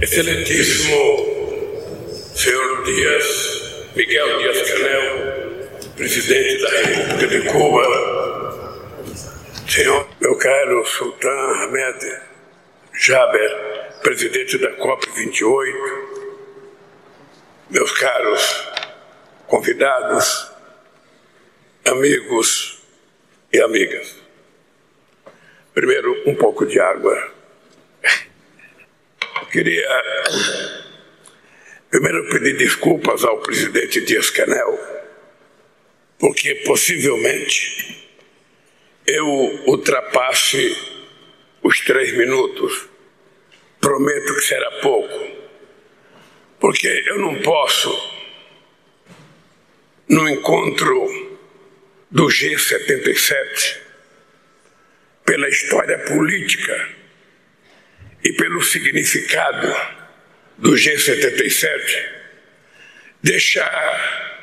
Excelentíssimo senhor Dias, Miguel Dias Canel, presidente da República de Cuba, senhor meu caro Sultan Ahmed Jaber, presidente da COP28, meus caros convidados, amigos e amigas. Primeiro, um pouco de água. Queria primeiro pedir desculpas ao presidente Dias Canel, porque possivelmente eu ultrapasse os três minutos. Prometo que será pouco, porque eu não posso, no encontro do G77, pela história política e pelo significado do G77, deixar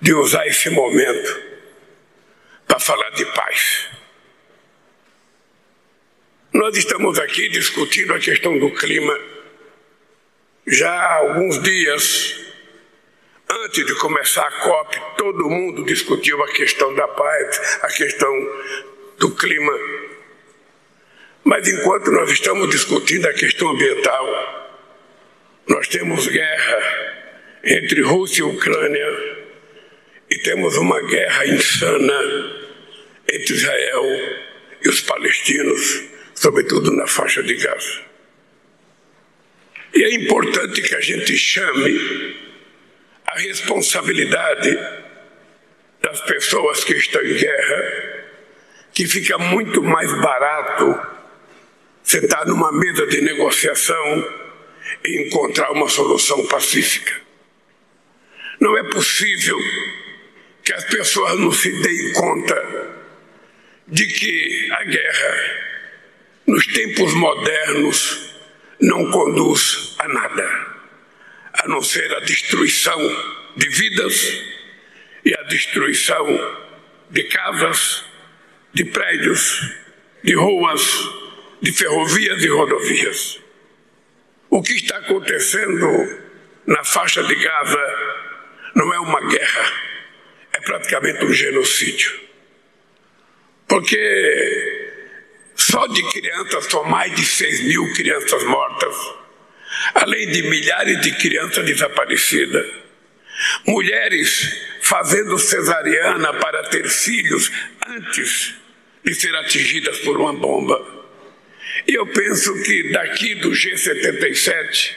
de usar esse momento para falar de paz. Nós estamos aqui discutindo a questão do clima já há alguns dias. Antes de começar a COP, todo mundo discutiu a questão da paz, a questão do clima. Mas enquanto nós estamos discutindo a questão ambiental, nós temos guerra entre Rússia e Ucrânia e temos uma guerra insana entre Israel e os palestinos sobretudo na faixa de Gaza. E é importante que a gente chame a responsabilidade das pessoas que estão em guerra, que fica muito mais barato sentar numa mesa de negociação e encontrar uma solução pacífica. Não é possível que as pessoas não se deem conta de que a guerra nos tempos modernos, não conduz a nada, a não ser a destruição de vidas e a destruição de casas, de prédios, de ruas, de ferrovias e rodovias. O que está acontecendo na faixa de Gaza não é uma guerra, é praticamente um genocídio. Porque só de crianças são mais de 6 mil crianças mortas, além de milhares de crianças desaparecidas. Mulheres fazendo cesariana para ter filhos antes de ser atingidas por uma bomba. E eu penso que daqui do G77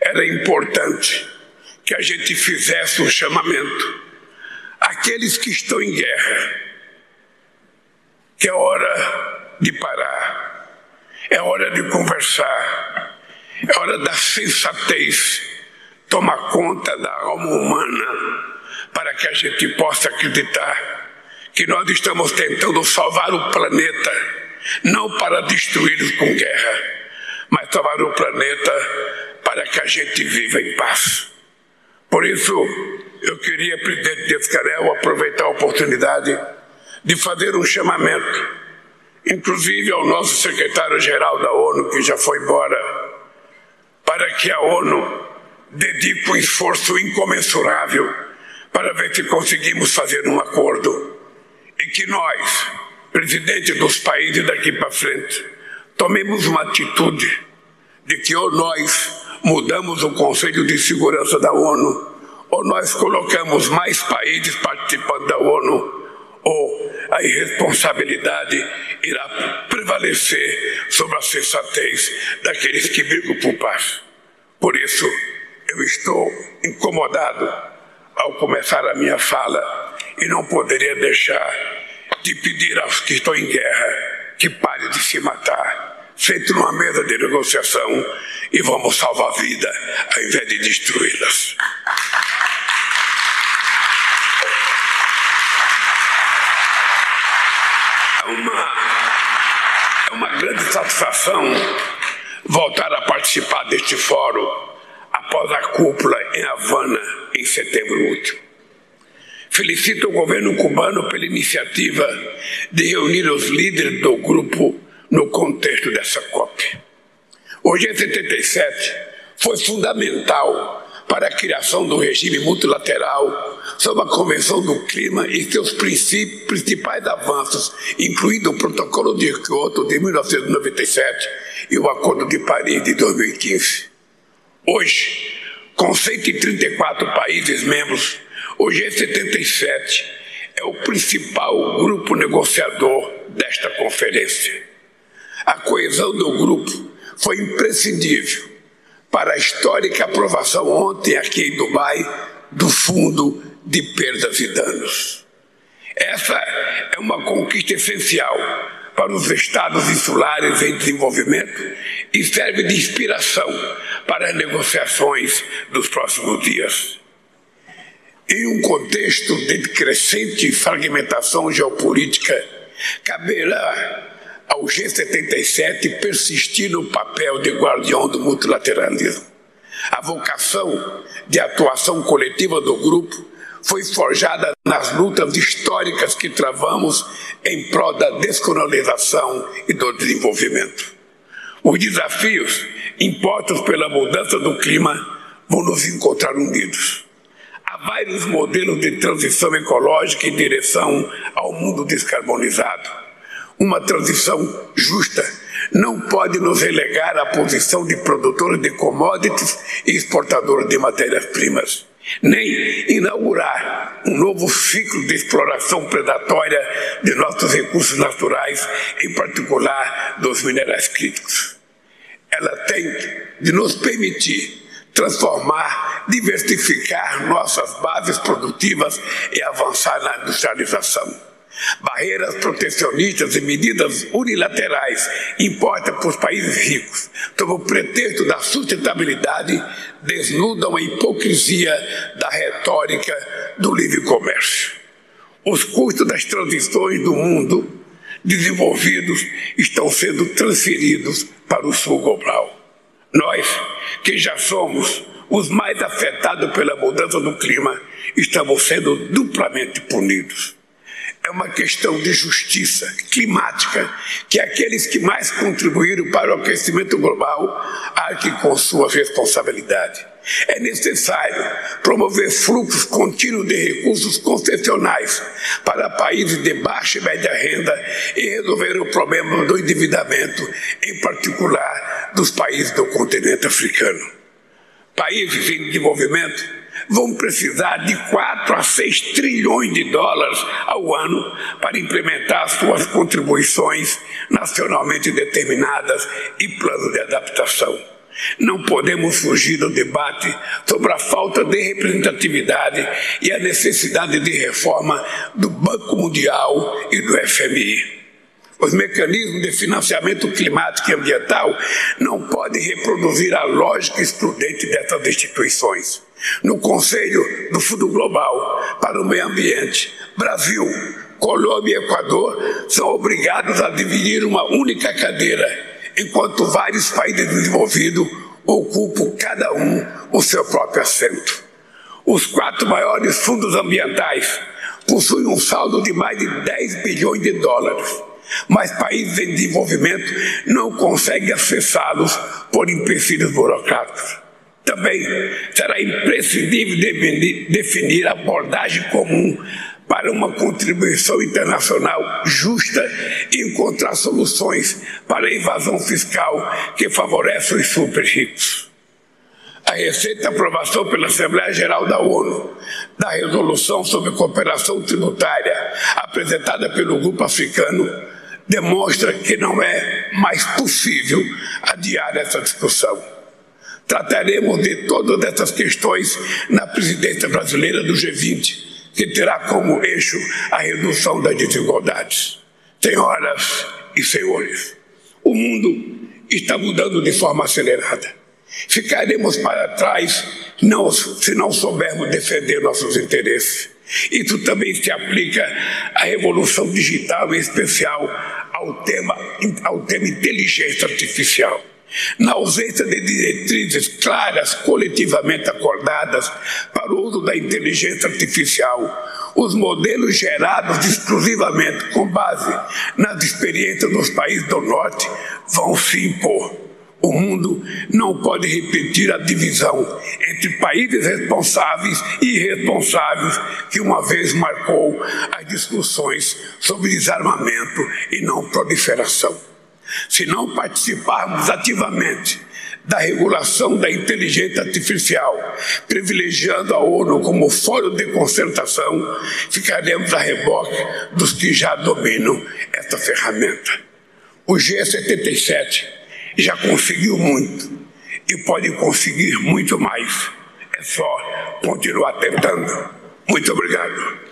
era importante que a gente fizesse um chamamento. Aqueles que estão em guerra, que é hora de parar, é hora de conversar, é hora da sensatez tomar conta da alma humana para que a gente possa acreditar que nós estamos tentando salvar o planeta, não para destruí-lo com guerra, mas salvar o planeta para que a gente viva em paz. Por isso, eu queria, presidente Descarel, aproveitar a oportunidade de fazer um chamamento inclusive ao nosso secretário-geral da ONU, que já foi embora, para que a ONU dedique um esforço incomensurável para ver se conseguimos fazer um acordo e que nós, presidente dos países daqui para frente, tomemos uma atitude de que ou nós mudamos o Conselho de Segurança da ONU, ou nós colocamos mais países participando da ONU, ou a irresponsabilidade irá prevalecer sobre a sensatez daqueles que brigam por paz. Por isso, eu estou incomodado ao começar a minha fala e não poderia deixar de pedir aos que estão em guerra que parem de se matar. Feito numa mesa de negociação e vamos salvar a vida ao invés de destruí-las. uma, é uma grande satisfação voltar a participar deste fórum após a cúpula em Havana em setembro último. Felicito o governo cubano pela iniciativa de reunir os líderes do grupo no contexto dessa COP. Hoje, em 77, foi fundamental para a criação do regime multilateral, sob a Convenção do Clima e seus principais avanços, incluindo o Protocolo de Kyoto de 1997 e o Acordo de Paris de 2015. Hoje, com 134 países membros, o G77 é o principal grupo negociador desta conferência. A coesão do grupo foi imprescindível para a histórica aprovação ontem aqui em Dubai do Fundo de Perdas e Danos. Essa é uma conquista essencial para os estados insulares em desenvolvimento e serve de inspiração para as negociações dos próximos dias. Em um contexto de crescente fragmentação geopolítica, caberá ao G77 persistir no papel de guardião do multilateralismo. A vocação de atuação coletiva do grupo foi forjada nas lutas históricas que travamos em prol da descolonização e do desenvolvimento. Os desafios impostos pela mudança do clima vão nos encontrar unidos. Vários modelos de transição ecológica em direção ao mundo descarbonizado uma transição justa não pode nos relegar à posição de produtores de commodities e exportadores de matérias-primas, nem inaugurar um novo ciclo de exploração predatória de nossos recursos naturais, em particular dos minerais críticos. Ela tem de nos permitir transformar, diversificar nossas bases produtivas e avançar na industrialização Barreiras protecionistas e medidas unilaterais impostas por países ricos, sob o pretexto da sustentabilidade, desnudam a hipocrisia da retórica do livre comércio. Os custos das transições do mundo desenvolvidos estão sendo transferidos para o sul global. Nós, que já somos os mais afetados pela mudança do clima, estamos sendo duplamente punidos é uma questão de justiça climática, que aqueles que mais contribuíram para o aquecimento global arquem com sua responsabilidade. É necessário promover fluxos contínuos de recursos concessionais para países de baixa e média renda e resolver o problema do endividamento, em particular dos países do continente africano. Países em desenvolvimento vão precisar de 4 a 6 trilhões de dólares ao ano para implementar suas contribuições nacionalmente determinadas e planos de adaptação. Não podemos fugir do debate sobre a falta de representatividade e a necessidade de reforma do Banco Mundial e do FMI. Os mecanismos de financiamento climático e ambiental não podem reproduzir a lógica excludente dessas instituições. No Conselho do Fundo Global para o Meio Ambiente, Brasil, Colômbia e Equador são obrigados a dividir uma única cadeira, enquanto vários países desenvolvidos ocupam cada um o seu próprio assento. Os quatro maiores fundos ambientais possuem um saldo de mais de 10 bilhões de dólares mas países em desenvolvimento não conseguem acessá-los por empecilhos burocráticos. Também será imprescindível definir abordagem comum para uma contribuição internacional justa e encontrar soluções para a evasão fiscal que favorece os super ricos. A recente aprovação pela Assembleia Geral da ONU da resolução sobre cooperação tributária apresentada pelo grupo africano demonstra que não é mais possível adiar essa discussão. Trataremos de todas essas questões na presidência brasileira do G20, que terá como eixo a redução das desigualdades. Senhoras e senhores, o mundo está mudando de forma acelerada. Ficaremos para trás não, se não soubermos defender nossos interesses. Isso também se aplica à revolução digital, em especial ao tema, ao tema inteligência artificial. Na ausência de diretrizes claras, coletivamente acordadas para o uso da inteligência artificial, os modelos gerados exclusivamente com base nas experiências dos países do Norte vão se impor. O mundo não pode repetir a divisão entre países responsáveis e irresponsáveis que uma vez marcou as discussões sobre desarmamento e não proliferação. Se não participarmos ativamente da regulação da inteligência artificial, privilegiando a ONU como fórum de concertação, ficaremos a reboque dos que já dominam essa ferramenta. O G77 já conseguiu muito e pode conseguir muito mais. É só continuar tentando. Muito obrigado.